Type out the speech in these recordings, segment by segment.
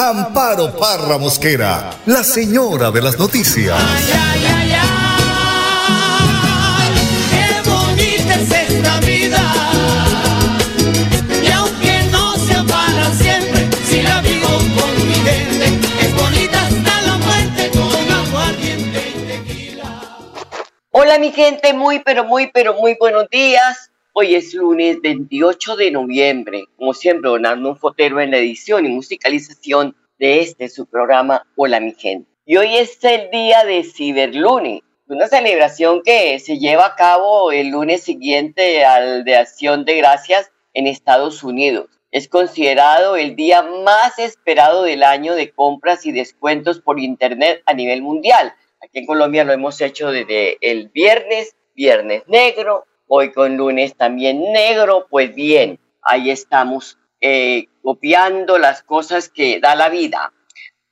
Amparo Parra Mosquera, la señora de las noticias. Ay, ay, ay, ay, qué bonita es esta vida. Y aunque no sea para siempre, si la vivo con mi gente, es bonita hasta la muerte con aguardiente y tequila. Hola mi gente, muy pero muy pero muy buenos días. Hoy es lunes 28 de noviembre. Como siempre, don Arnulfo Fotero en la edición y musicalización de este su programa Hola mi gente. Y hoy es el día de Ciberlunes, una celebración que se lleva a cabo el lunes siguiente al de Acción de Gracias en Estados Unidos. Es considerado el día más esperado del año de compras y descuentos por Internet a nivel mundial. Aquí en Colombia lo hemos hecho desde el viernes, viernes negro, hoy con lunes también negro, pues bien, ahí estamos eh, copiando las cosas que da la vida.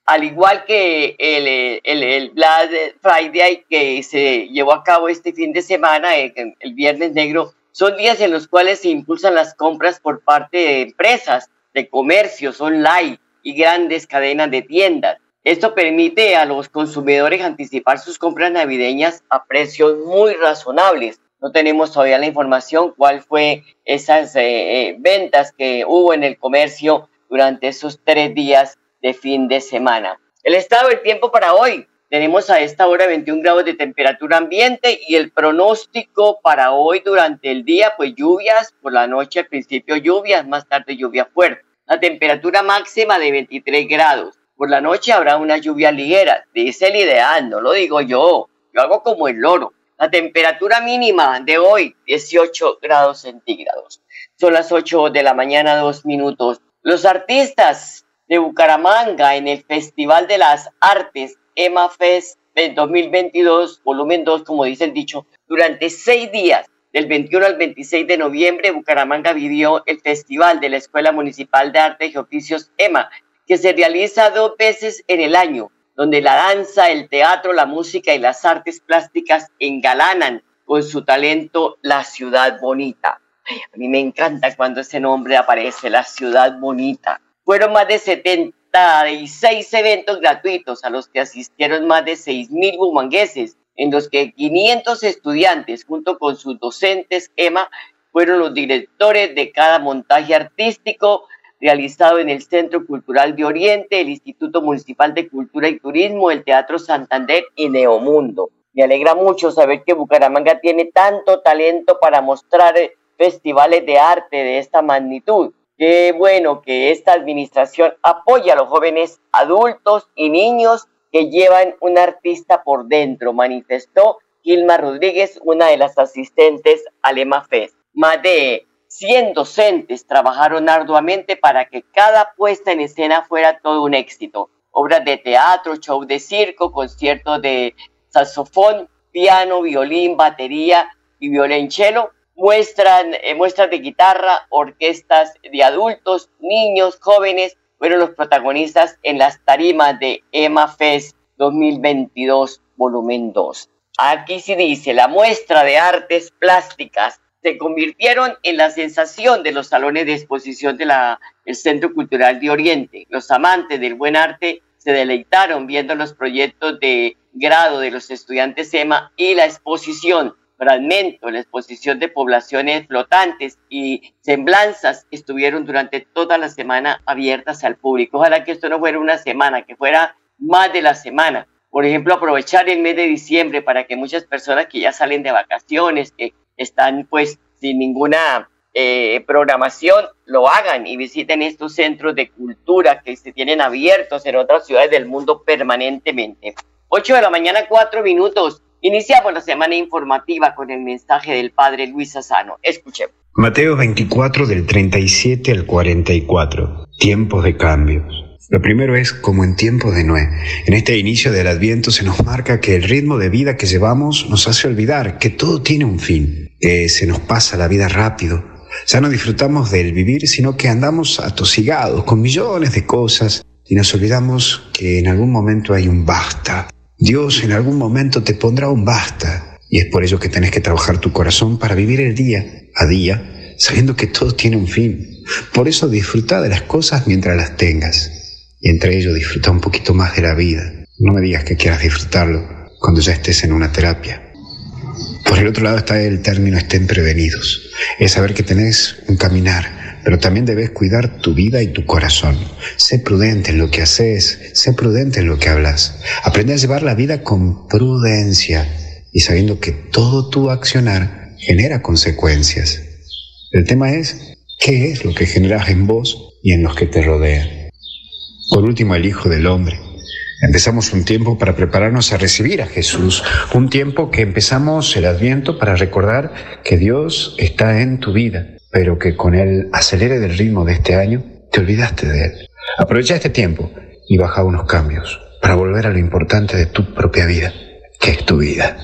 Al igual que el, el, el Black Friday que se llevó a cabo este fin de semana, el, el Viernes Negro, son días en los cuales se impulsan las compras por parte de empresas, de comercios online y grandes cadenas de tiendas. Esto permite a los consumidores anticipar sus compras navideñas a precios muy razonables no tenemos todavía la información cuál fue esas eh, eh, ventas que hubo en el comercio durante esos tres días de fin de semana. El estado del tiempo para hoy. Tenemos a esta hora 21 grados de temperatura ambiente y el pronóstico para hoy durante el día, pues lluvias, por la noche al principio lluvias, más tarde lluvia fuerte. La temperatura máxima de 23 grados. Por la noche habrá una lluvia ligera. Dice el ideal, no lo digo yo. Yo hago como el loro. La temperatura mínima de hoy, 18 grados centígrados. Son las 8 de la mañana, dos minutos. Los artistas de Bucaramanga en el Festival de las Artes EMA Fest 2022, volumen 2, como dice el dicho, durante seis días, del 21 al 26 de noviembre, Bucaramanga vivió el Festival de la Escuela Municipal de Artes y Oficios EMA, que se realiza dos veces en el año, donde la danza, el teatro, la música y las artes plásticas engalanan con su talento la ciudad bonita. A mí me encanta cuando ese nombre aparece, la ciudad bonita. Fueron más de 76 eventos gratuitos a los que asistieron más de 6.000 bumangueses, en los que 500 estudiantes, junto con sus docentes EMA, fueron los directores de cada montaje artístico, realizado en el Centro Cultural de Oriente, el Instituto Municipal de Cultura y Turismo, el Teatro Santander y Neomundo. Me alegra mucho saber que Bucaramanga tiene tanto talento para mostrar eh, festivales de arte de esta magnitud. Qué bueno que esta administración apoya a los jóvenes adultos y niños que llevan un artista por dentro, manifestó Gilma Rodríguez, una de las asistentes al EMA Fest. Más 100 docentes trabajaron arduamente para que cada puesta en escena fuera todo un éxito. Obras de teatro, show de circo, conciertos de saxofón, piano, violín, batería y violonchelo, muestran, eh, muestras de guitarra, orquestas de adultos, niños, jóvenes, fueron los protagonistas en las tarimas de EMA Fest 2022, volumen 2. Aquí sí dice, la muestra de artes plásticas se convirtieron en la sensación de los salones de exposición del Centro Cultural de Oriente. Los amantes del buen arte se deleitaron viendo los proyectos de grado de los estudiantes EMA y la exposición fragmento, la exposición de poblaciones flotantes y semblanzas estuvieron durante toda la semana abiertas al público. Ojalá que esto no fuera una semana, que fuera más de la semana. Por ejemplo, aprovechar el mes de diciembre para que muchas personas que ya salen de vacaciones, que están pues sin ninguna eh, programación, lo hagan y visiten estos centros de cultura que se tienen abiertos en otras ciudades del mundo permanentemente. 8 de la mañana, 4 minutos. Iniciamos la semana informativa con el mensaje del Padre Luis Asano. Escuchemos. Mateo 24 del 37 al 44. Tiempos de cambios. Lo primero es como en tiempo de Noé. En este inicio del Adviento se nos marca que el ritmo de vida que llevamos nos hace olvidar que todo tiene un fin, que se nos pasa la vida rápido. Ya no disfrutamos del vivir, sino que andamos atosigados con millones de cosas y nos olvidamos que en algún momento hay un basta. Dios en algún momento te pondrá un basta y es por ello que tenés que trabajar tu corazón para vivir el día a día, sabiendo que todo tiene un fin. Por eso disfruta de las cosas mientras las tengas y entre ellos disfruta un poquito más de la vida. No me digas que quieras disfrutarlo cuando ya estés en una terapia. Por el otro lado está el término estén prevenidos. Es saber que tenés un caminar, pero también debes cuidar tu vida y tu corazón. Sé prudente en lo que haces, sé prudente en lo que hablas. Aprende a llevar la vida con prudencia y sabiendo que todo tu accionar genera consecuencias. El tema es, ¿qué es lo que generas en vos y en los que te rodean? Por último, el Hijo del Hombre. Empezamos un tiempo para prepararnos a recibir a Jesús, un tiempo que empezamos el adviento para recordar que Dios está en tu vida, pero que con el acelere del ritmo de este año te olvidaste de Él. Aprovecha este tiempo y baja unos cambios para volver a lo importante de tu propia vida, que es tu vida.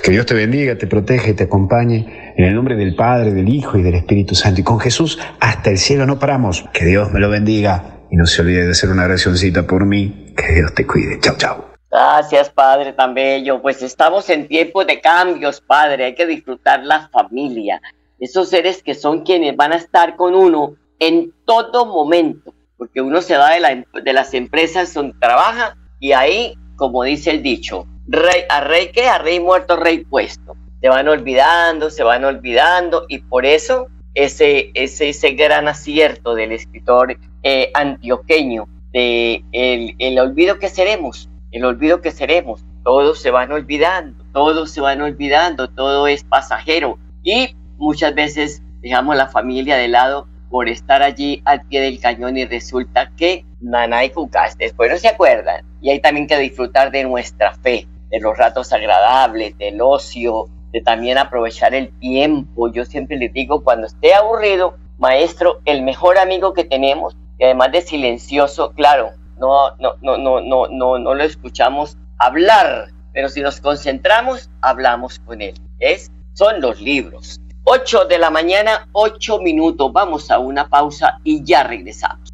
Que Dios te bendiga, te proteja y te acompañe en el nombre del Padre, del Hijo y del Espíritu Santo. Y con Jesús hasta el cielo no paramos. Que Dios me lo bendiga y no se olvide de hacer una oracióncita por mí. Que Dios te cuide. Chao, chao. Gracias, Padre, tan bello. Pues estamos en tiempos de cambios, Padre. Hay que disfrutar la familia. Esos seres que son quienes van a estar con uno en todo momento. Porque uno se va de, la, de las empresas donde trabaja y ahí, como dice el dicho, rey, a rey que a rey muerto, rey puesto. Se van olvidando, se van olvidando y por eso ese, ese, ese gran acierto del escritor eh, antioqueño de el, el olvido que seremos, el olvido que seremos. Todos se van olvidando, todos se van olvidando, todo es pasajero y muchas veces dejamos la familia de lado por estar allí al pie del cañón y resulta que nana y cucas después no se acuerdan. Y hay también que disfrutar de nuestra fe, de los ratos agradables, del ocio, de también aprovechar el tiempo. Yo siempre les digo, cuando esté aburrido, maestro, el mejor amigo que tenemos y además de silencioso, claro, no, no, no, no, no, no, no lo escuchamos hablar, pero si nos concentramos, hablamos con él. Es, son los libros. 8 de la mañana, 8 minutos. Vamos a una pausa y ya regresamos.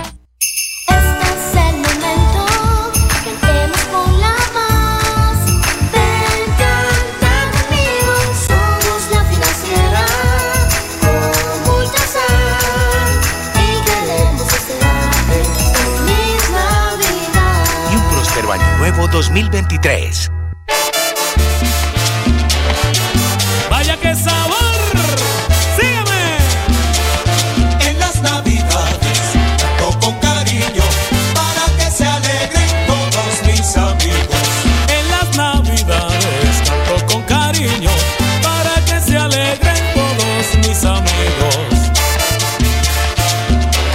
2023. Vaya que sabor. Sígueme. En las navidades canto con cariño para que se alegren todos mis amigos. En las navidades canto con cariño para que se alegren todos mis amigos.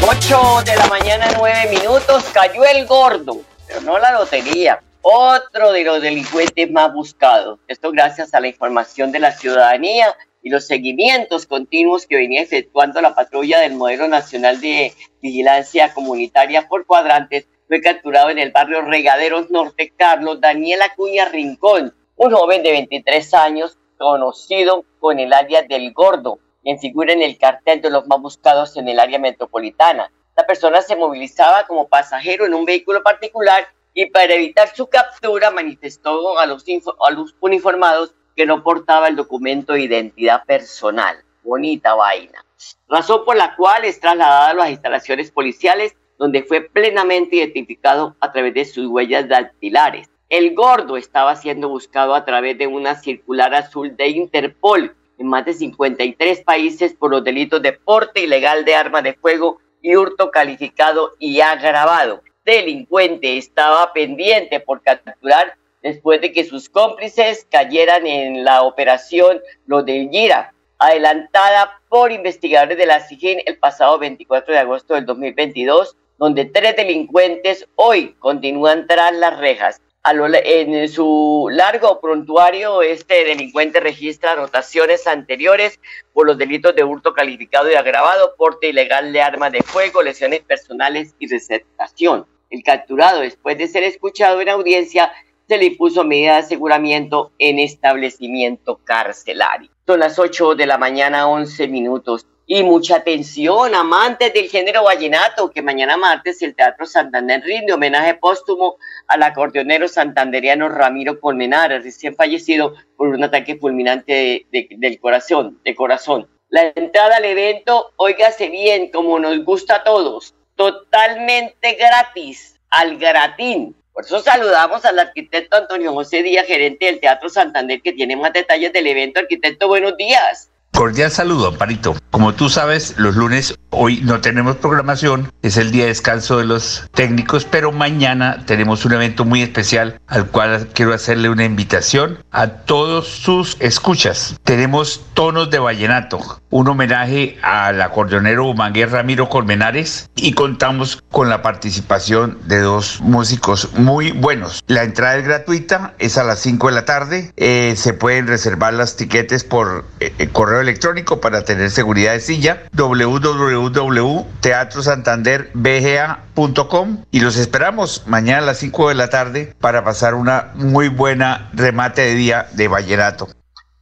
8 de la mañana, 9 minutos, cayó el gordo pero no la lotería. Otro de los delincuentes más buscados. Esto gracias a la información de la ciudadanía y los seguimientos continuos que venía efectuando la patrulla del Modelo Nacional de Vigilancia Comunitaria por cuadrantes. Fue capturado en el barrio Regaderos Norte Carlos Daniel Acuña Rincón, un joven de 23 años conocido con el área del Gordo, quien figura en el cartel de los más buscados en el área metropolitana. La persona se movilizaba como pasajero en un vehículo particular y para evitar su captura manifestó a los, a los uniformados que no portaba el documento de identidad personal. Bonita vaina. Razón por la cual es trasladado a las instalaciones policiales donde fue plenamente identificado a través de sus huellas dactilares. El gordo estaba siendo buscado a través de una circular azul de Interpol en más de 53 países por los delitos de porte ilegal de armas de fuego y hurto calificado y agravado. Delincuente estaba pendiente por capturar después de que sus cómplices cayeran en la operación Lo del Gira, adelantada por investigadores de la SIGIN el pasado 24 de agosto del 2022, donde tres delincuentes hoy continúan tras las rejas. en su largo prontuario, este delincuente registra anotaciones anteriores por los delitos de hurto calificado y agravado, porte ilegal de armas de fuego, lesiones personales y receptación. El capturado, después de ser escuchado en audiencia, se le impuso medida de aseguramiento en establecimiento carcelario. Son las 8 de la mañana, 11 minutos. Y mucha atención, amantes del género vallenato, que mañana martes el Teatro Santander rinde homenaje póstumo al acordeonero santanderiano Ramiro Colmenares, recién fallecido por un ataque fulminante del corazón, de corazón. La entrada al evento, óigase bien, como nos gusta a todos, totalmente gratis, al gratín. Por eso saludamos al arquitecto Antonio José Díaz, gerente del Teatro Santander, que tiene más detalles del evento. Arquitecto, buenos días. Cordial saludo, Parito. Como tú sabes, los lunes hoy no tenemos programación, es el día de descanso de los técnicos, pero mañana tenemos un evento muy especial al cual quiero hacerle una invitación a todos sus escuchas. Tenemos tonos de vallenato, un homenaje al acordeonero Manguer Ramiro Colmenares y contamos con la participación de dos músicos muy buenos. La entrada es gratuita, es a las 5 de la tarde, eh, se pueden reservar las tiquetes por eh, eh, correo electrónico para tener seguridad de silla www.teatrosantanderbga.com y los esperamos mañana a las 5 de la tarde para pasar una muy buena remate de día de vallenato.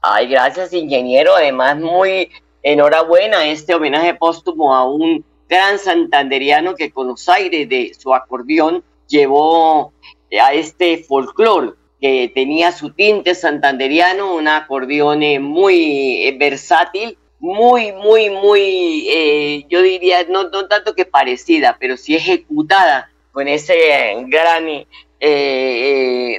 Ay, gracias ingeniero, además muy enhorabuena este homenaje póstumo a un gran santanderiano que con los aires de su acordeón llevó a este folclore que tenía su tinte santanderiano, un acordeón eh, muy eh, versátil, muy, muy, muy, eh, yo diría, no, tanto que parecida, pero sí ejecutada con ese gran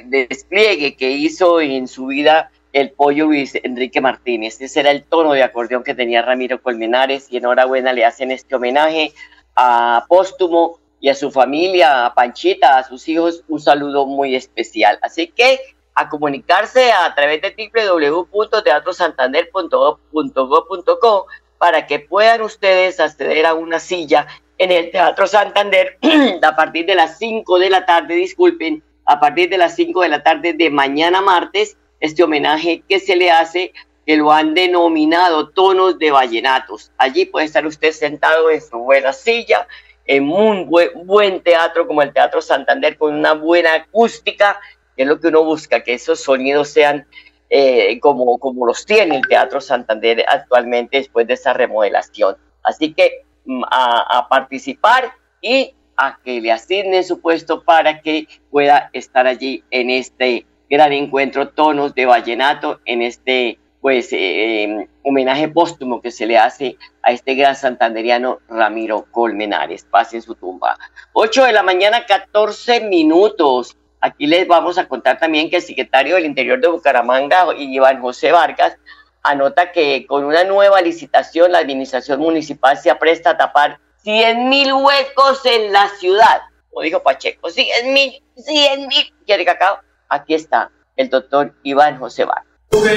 despliegue que hizo en su vida el pollo Luis Enrique Martínez. Ese era el tono de acordeón que tenía Ramiro Colmenares y enhorabuena le hacen este homenaje a Póstumo y a su familia, a Panchita, a sus hijos, un saludo muy especial. Así que a comunicarse a través de www.teatrosantander.gov.co para que puedan ustedes acceder a una silla en el Teatro Santander a partir de las 5 de la tarde, disculpen, a partir de las 5 de la tarde de mañana martes, este homenaje que se le hace, que lo han denominado tonos de vallenatos. Allí puede estar usted sentado en su buena silla, en un buen, teatro como el Teatro Santander con una buena acústica, que es lo que uno busca, que esos sonidos sean eh, como, como los tiene el Teatro Santander actualmente después de esa remodelación. Así que mm, a, a participar y a que le asignen su puesto para que pueda estar allí en este gran encuentro tonos de vallenato en este pues eh, em, homenaje póstumo que se le hace a este gran santanderiano Ramiro Colmenares. Pase en su tumba. 8 de la mañana, 14 minutos. Aquí les vamos a contar también que el secretario del Interior de Bucaramanga, Iván José Vargas, anota que con una nueva licitación la administración municipal se apresta a tapar 100 mil huecos en la ciudad. Como dijo Pacheco, 100 mil, 100 mil. ¿Quiere cacao? Aquí está el doctor Iván José Vargas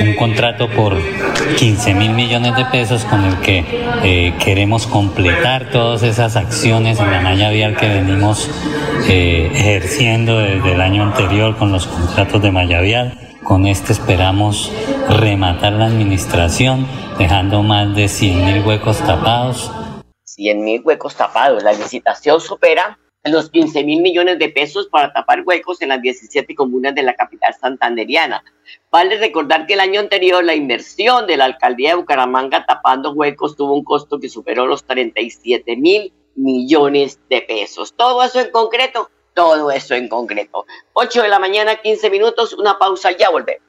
un contrato por 15 mil millones de pesos con el que eh, queremos completar todas esas acciones en la malla vial que venimos eh, ejerciendo desde el año anterior con los contratos de malla vial. Con este esperamos rematar la administración dejando más de 100 mil huecos tapados. 100 mil huecos tapados. La licitación supera los 15 mil millones de pesos para tapar huecos en las 17 comunas de la capital santanderiana. Vale recordar que el año anterior la inversión de la alcaldía de Bucaramanga tapando huecos tuvo un costo que superó los 37 mil millones de pesos. Todo eso en concreto, todo eso en concreto. 8 de la mañana, 15 minutos, una pausa, ya volvemos.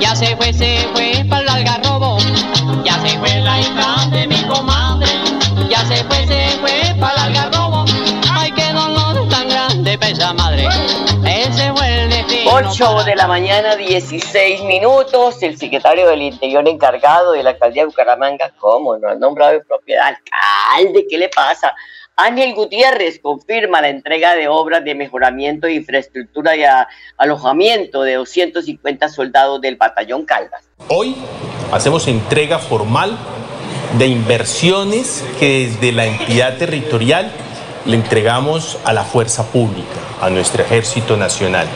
Sujeto política de la entidad y escrita por se fue, se fue para el algarrobo. Ya se fue la hija de mi comadre. Ya se fue, se fue para el algarrobo. Ay, qué dolor tan grande pesa madre. Ese fue el destino. 8 de la mañana, 16 minutos. El secretario del Interior encargado de la alcaldía de Bucaramanga, ¿cómo no ha nombrado de propiedad? Alcalde, ¿qué le pasa? Ángel Gutiérrez confirma la entrega de obras de mejoramiento de infraestructura y alojamiento de 250 soldados del batallón Caldas. Hoy hacemos entrega formal de inversiones que desde la entidad territorial le entregamos a la fuerza pública, a nuestro ejército nacional.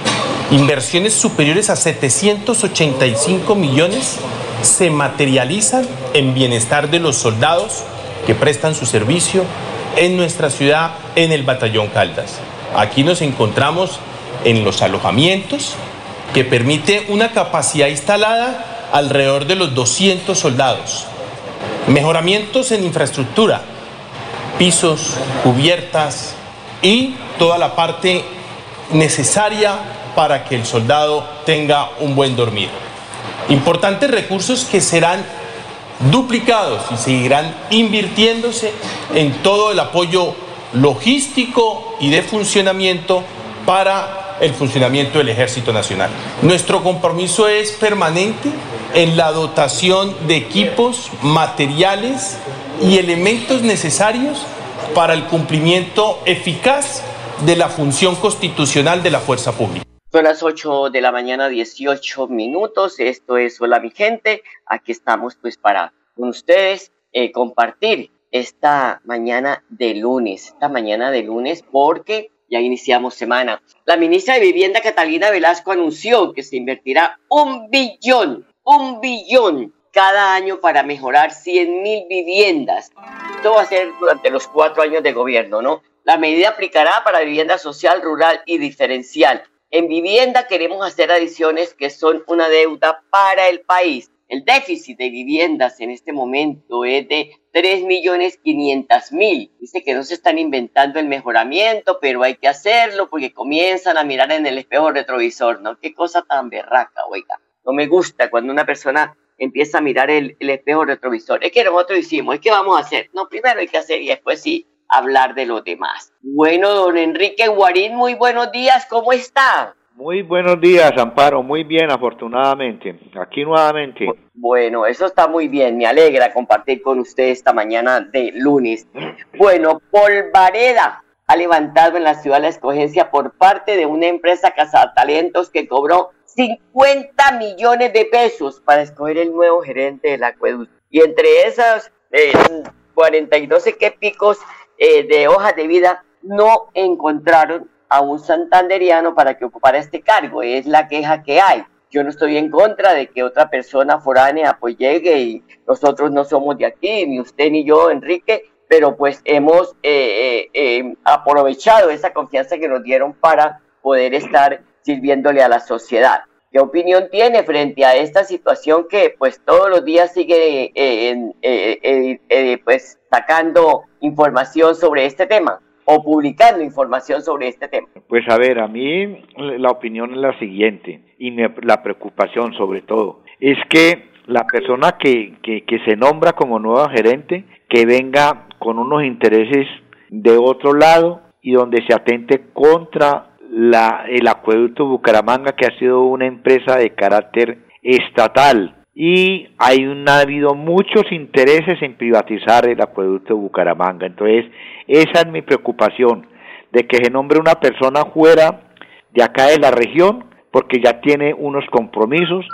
Inversiones superiores a 785 millones se materializan en bienestar de los soldados que prestan su servicio en nuestra ciudad, en el Batallón Caldas. Aquí nos encontramos en los alojamientos, que permite una capacidad instalada alrededor de los 200 soldados. Mejoramientos en infraestructura, pisos, cubiertas y toda la parte necesaria para que el soldado tenga un buen dormir. Importantes recursos que serán duplicados y seguirán invirtiéndose en todo el apoyo logístico y de funcionamiento para el funcionamiento del Ejército Nacional. Nuestro compromiso es permanente en la dotación de equipos, materiales y elementos necesarios para el cumplimiento eficaz de la función constitucional de la fuerza pública. Son las 8 de la mañana, 18 minutos. Esto es Hola mi gente. Aquí estamos pues para con ustedes eh, compartir esta mañana de lunes. Esta mañana de lunes porque ya iniciamos semana. La ministra de Vivienda Catalina Velasco anunció que se invertirá un billón, un billón cada año para mejorar 100 mil viviendas. Esto va a ser durante los cuatro años de gobierno, ¿no? La medida aplicará para vivienda social, rural y diferencial en vivienda queremos hacer adiciones que son una deuda para el país. El déficit de viviendas en este momento es de 3.500.000. Dice que no se están inventando el mejoramiento, pero hay que hacerlo porque comienzan a mirar en el espejo retrovisor, ¿no? Qué cosa tan berraca, oiga. No me gusta cuando una persona empieza a mirar el, el espejo retrovisor. Es que nosotros hicimos, es que vamos a hacer. No, primero hay que hacer y después sí hablar de los demás. Bueno, don Enrique Guarín, muy buenos días, ¿cómo está? Muy buenos días, Amparo, muy bien, afortunadamente. Aquí nuevamente. Bueno, eso está muy bien, me alegra compartir con usted esta mañana de lunes. Bueno, Polvareda ha levantado en la ciudad la escogencia por parte de una empresa cazatalentos que cobró 50 millones de pesos para escoger el nuevo gerente del acueducto. Y entre esas eh, 42 que picos eh, de hojas de vida no encontraron a un santanderiano para que ocupara este cargo. Es la queja que hay. Yo no estoy en contra de que otra persona foránea pues llegue y nosotros no somos de aquí, ni usted ni yo, Enrique, pero pues hemos eh, eh, aprovechado esa confianza que nos dieron para poder estar sirviéndole a la sociedad. ¿Qué opinión tiene frente a esta situación que pues todos los días sigue eh, eh, eh, pues sacando información sobre este tema o publicando información sobre este tema? Pues a ver, a mí la opinión es la siguiente y la preocupación sobre todo es que la persona que, que, que se nombra como nueva gerente que venga con unos intereses de otro lado y donde se atente contra la, el acueducto Bucaramanga, que ha sido una empresa de carácter estatal. Y hay ha habido muchos intereses en privatizar el acueducto Bucaramanga. Entonces, esa es mi preocupación, de que se nombre una persona fuera de acá de la región, porque ya tiene unos compromisos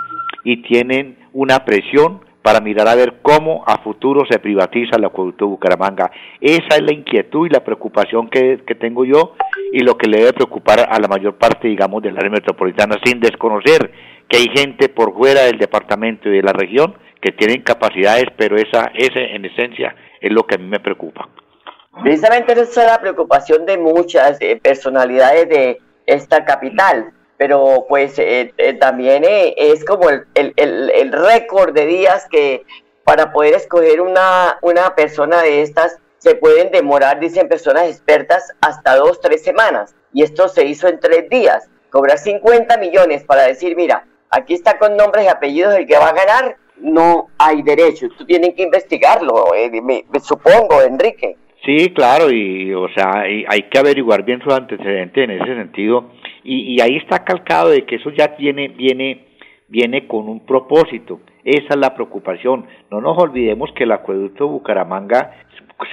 y tienen una presión para mirar a ver cómo a futuro se privatiza el acueducto de Bucaramanga. Esa es la inquietud y la preocupación que, que tengo yo y lo que le debe preocupar a la mayor parte, digamos, del área metropolitana, sin desconocer que hay gente por fuera del departamento y de la región que tienen capacidades, pero esa, ese en esencia es lo que a mí me preocupa. Precisamente esa es la preocupación de muchas eh, personalidades de esta capital pero pues eh, eh, también eh, es como el, el, el, récord de días que para poder escoger una, una persona de estas se pueden demorar, dicen personas expertas, hasta dos, tres semanas. Y esto se hizo en tres días. Cobrar 50 millones para decir, mira, aquí está con nombres y apellidos el que va a ganar, no hay derecho. Tú tienen que investigarlo, me, supongo, Enrique. Sí, claro, y o sea, hay que averiguar bien su antecedente en ese sentido y, y ahí está calcado de que eso ya tiene, viene, viene con un propósito. Esa es la preocupación. No nos olvidemos que el acueducto Bucaramanga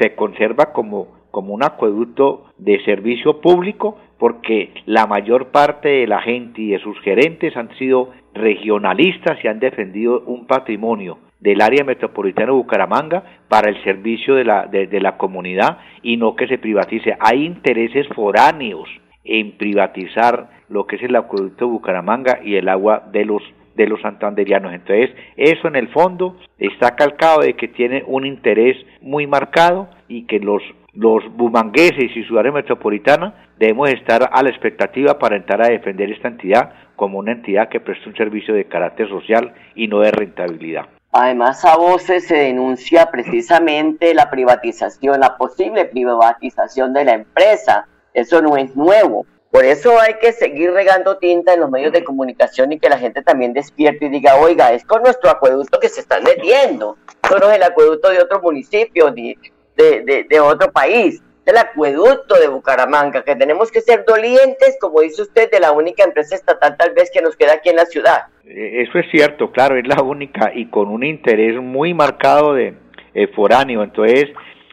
se conserva como, como un acueducto de servicio público porque la mayor parte de la gente y de sus gerentes han sido regionalistas y han defendido un patrimonio del área metropolitana de Bucaramanga para el servicio de la, de la comunidad y no que se privatice. Hay intereses foráneos en privatizar lo que es el acueducto de Bucaramanga y el agua de los de los santanderianos. Entonces, eso en el fondo está calcado de que tiene un interés muy marcado y que los los bumangueses y su área metropolitana debemos estar a la expectativa para entrar a defender esta entidad como una entidad que presta un servicio de carácter social y no de rentabilidad. Además, a voces se denuncia precisamente la privatización, la posible privatización de la empresa eso no es nuevo. Por eso hay que seguir regando tinta en los medios de comunicación y que la gente también despierte y diga, oiga, es con nuestro acueducto que se están metiendo. No es el acueducto de otro municipio ni de, de, otro país. El acueducto de Bucaramanga, que tenemos que ser dolientes, como dice usted, de la única empresa estatal tal vez que nos queda aquí en la ciudad. Eh, eso es cierto, claro, es la única y con un interés muy marcado de eh, foráneo. Entonces,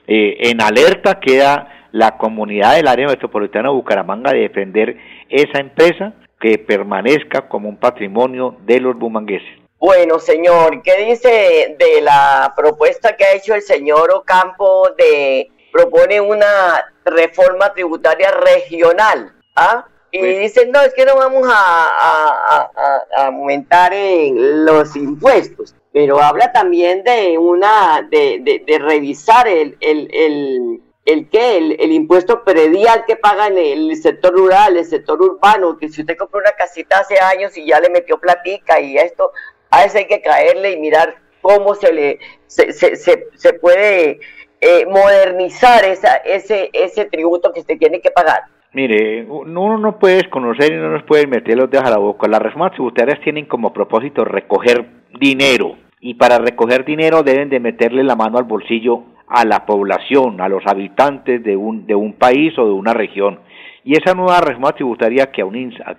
eh, en alerta queda la comunidad del área metropolitana de Bucaramanga de defender esa empresa que permanezca como un patrimonio de los bumangueses. Bueno, señor, ¿qué dice de la propuesta que ha hecho el señor Ocampo de propone una reforma tributaria regional? ¿Ah? Y pues dicen, no, es que no vamos a, aumentar los impuestos, pero habla también de una, de, de, revisar el, el, el el que el, impuesto predial que pagan el sector rural, el sector urbano, que si usted compró una casita hace años y ya le metió platica y esto, a eso hay que caerle y mirar cómo se le se, se, se, puede eh, modernizar esa, ese, ese tributo que usted tiene que pagar. Mire, uno no puede desconocer y no nos puede meter los dedos a la boca. Las reformas tributarias tienen como propósito recoger dinero y para recoger dinero deben de meterle la mano al bolsillo a la población, a los habitantes de un, de un país o de una región. Y esa nueva reforma tributaria que,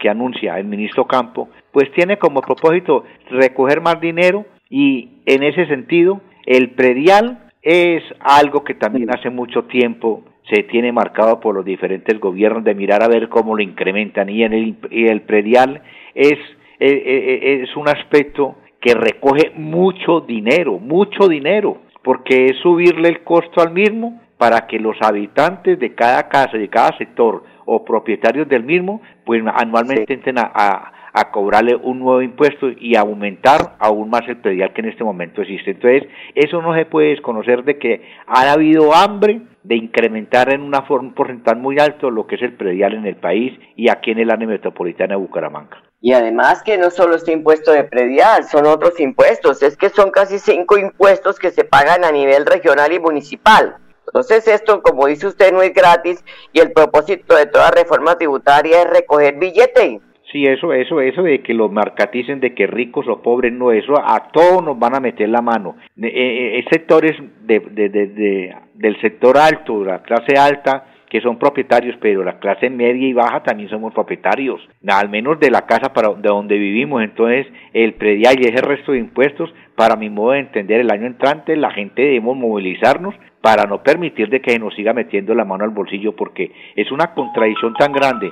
que anuncia el ministro Campo, pues tiene como propósito recoger más dinero y en ese sentido el predial es algo que también hace mucho tiempo se tiene marcado por los diferentes gobiernos de mirar a ver cómo lo incrementan. Y en el, y el predial es, es, eh, eh, es un aspecto que recoge mucho dinero, mucho dinero porque es subirle el costo al mismo para que los habitantes de cada casa, de cada sector o propietarios del mismo, pues anualmente entren a, cobrarle un nuevo impuesto y aumentar aún más el predial que en este momento existe. Entonces, eso no se puede desconocer de que ha habido hambre de incrementar en una forma porcentual muy alto lo que es el predial en el país y aquí en el área metropolitana de Bucaramanga. Y además que no solo este impuesto de predial, son otros impuestos, es que son casi cinco impuestos que se pagan a nivel regional y municipal. Entonces esto, como dice usted, no es gratis y el propósito de toda reforma tributaria es recoger billete. Sí, eso, eso, eso de que lo marcaticen de que ricos o pobres, no, eso a todos nos van a meter la mano. Eh, eh, sectores de, de, de, del sector alto, la clase alta, que son propietarios, pero la clase media y baja también somos propietarios, al menos de la casa para de donde vivimos. Entonces, el predial y ese resto de impuestos, para mi modo de entender, el año entrante la gente debemos movilizarnos para no permitir de que nos siga metiendo la mano al bolsillo, porque es una contradicción tan grande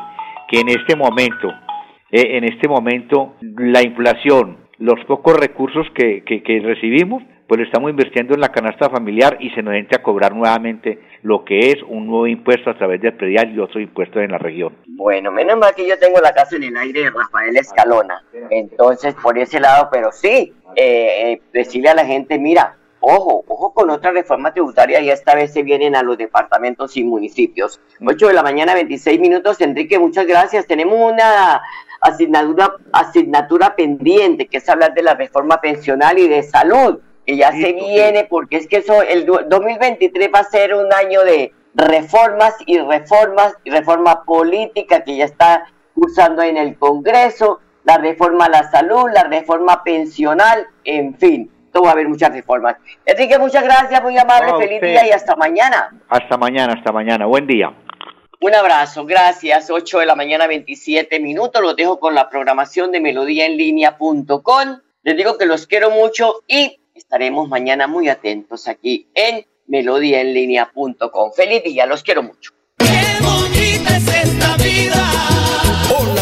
que en este momento eh, en este momento la inflación, los pocos recursos que, que, que recibimos, pues lo estamos invirtiendo en la canasta familiar y se nos entra a cobrar nuevamente lo que es un nuevo impuesto a través del predial y otros impuestos en la región. Bueno, menos mal que yo tengo la casa en el aire de Rafael Escalona. Entonces, por ese lado, pero sí, eh, eh, decirle a la gente, mira, ojo, ojo con otra reforma tributaria y esta vez se vienen a los departamentos y municipios. 8 de la mañana, 26 minutos. Enrique, muchas gracias. Tenemos una asignatura, asignatura pendiente, que es hablar de la reforma pensional y de salud que ya se viene, porque es que eso, el 2023 va a ser un año de reformas y reformas y reforma política que ya está cursando en el Congreso, la reforma a la salud, la reforma pensional, en fin, todo va a haber muchas reformas. Enrique, muchas gracias, muy amable, feliz día y hasta mañana. Hasta mañana, hasta mañana, buen día. Un abrazo, gracias. 8 de la mañana, 27 minutos. Los dejo con la programación de melodíaenlínea.com. Les digo que los quiero mucho y estaremos mañana muy atentos aquí en melodíaenlínea.com. Feliz día, los quiero mucho. Hola